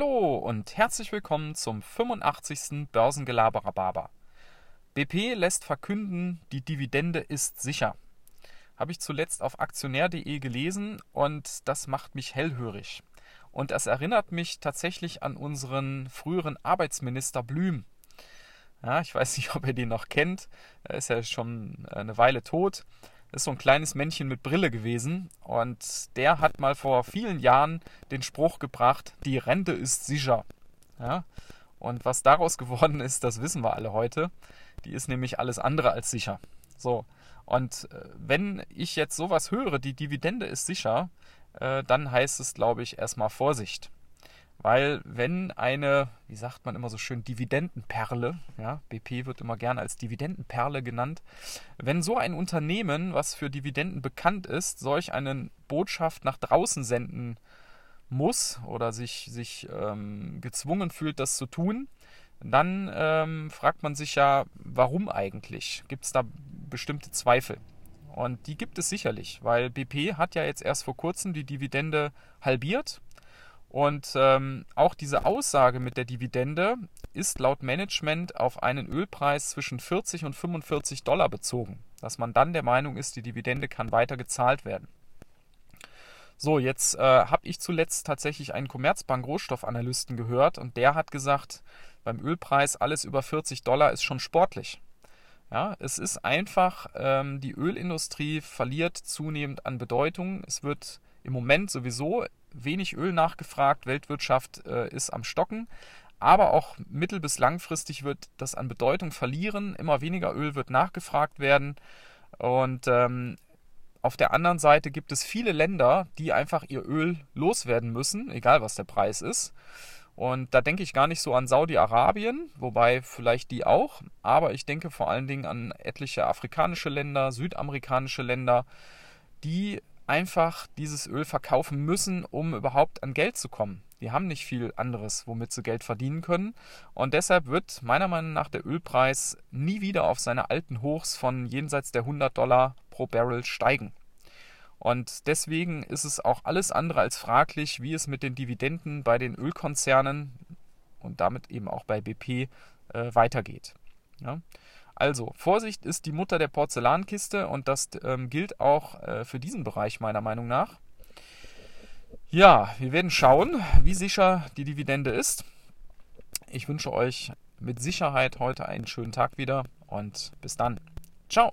und herzlich willkommen zum 85. Börsengelaberer. BP lässt verkünden, die Dividende ist sicher. Habe ich zuletzt auf aktionär.de gelesen und das macht mich hellhörig. Und das erinnert mich tatsächlich an unseren früheren Arbeitsminister Blüm. Ja, ich weiß nicht, ob ihr den noch kennt. Er ist ja schon eine Weile tot ist so ein kleines Männchen mit Brille gewesen und der hat mal vor vielen Jahren den Spruch gebracht, die Rente ist sicher. Ja? Und was daraus geworden ist, das wissen wir alle heute. Die ist nämlich alles andere als sicher. So. Und äh, wenn ich jetzt sowas höre, die Dividende ist sicher, äh, dann heißt es, glaube ich, erstmal Vorsicht. Weil wenn eine, wie sagt man immer so schön, Dividendenperle, ja, BP wird immer gerne als Dividendenperle genannt, wenn so ein Unternehmen, was für Dividenden bekannt ist, solch eine Botschaft nach draußen senden muss oder sich, sich ähm, gezwungen fühlt, das zu tun, dann ähm, fragt man sich ja, warum eigentlich? Gibt es da bestimmte Zweifel? Und die gibt es sicherlich, weil BP hat ja jetzt erst vor kurzem die Dividende halbiert und ähm, auch diese Aussage mit der Dividende ist laut Management auf einen Ölpreis zwischen 40 und 45 Dollar bezogen, dass man dann der Meinung ist, die Dividende kann weiter gezahlt werden. So, jetzt äh, habe ich zuletzt tatsächlich einen Commerzbank Rohstoffanalysten gehört und der hat gesagt, beim Ölpreis alles über 40 Dollar ist schon sportlich. Ja, es ist einfach, ähm, die Ölindustrie verliert zunehmend an Bedeutung. Es wird im Moment sowieso wenig Öl nachgefragt, Weltwirtschaft äh, ist am Stocken. Aber auch mittel- bis langfristig wird das an Bedeutung verlieren. Immer weniger Öl wird nachgefragt werden. Und ähm, auf der anderen Seite gibt es viele Länder, die einfach ihr Öl loswerden müssen, egal was der Preis ist. Und da denke ich gar nicht so an Saudi-Arabien, wobei vielleicht die auch, aber ich denke vor allen Dingen an etliche afrikanische Länder, südamerikanische Länder, die einfach dieses Öl verkaufen müssen, um überhaupt an Geld zu kommen. Die haben nicht viel anderes, womit sie Geld verdienen können. Und deshalb wird meiner Meinung nach der Ölpreis nie wieder auf seine alten Hochs von jenseits der 100 Dollar pro Barrel steigen. Und deswegen ist es auch alles andere als fraglich, wie es mit den Dividenden bei den Ölkonzernen und damit eben auch bei BP äh, weitergeht. Ja? Also, Vorsicht ist die Mutter der Porzellankiste und das ähm, gilt auch äh, für diesen Bereich meiner Meinung nach. Ja, wir werden schauen, wie sicher die Dividende ist. Ich wünsche euch mit Sicherheit heute einen schönen Tag wieder und bis dann. Ciao.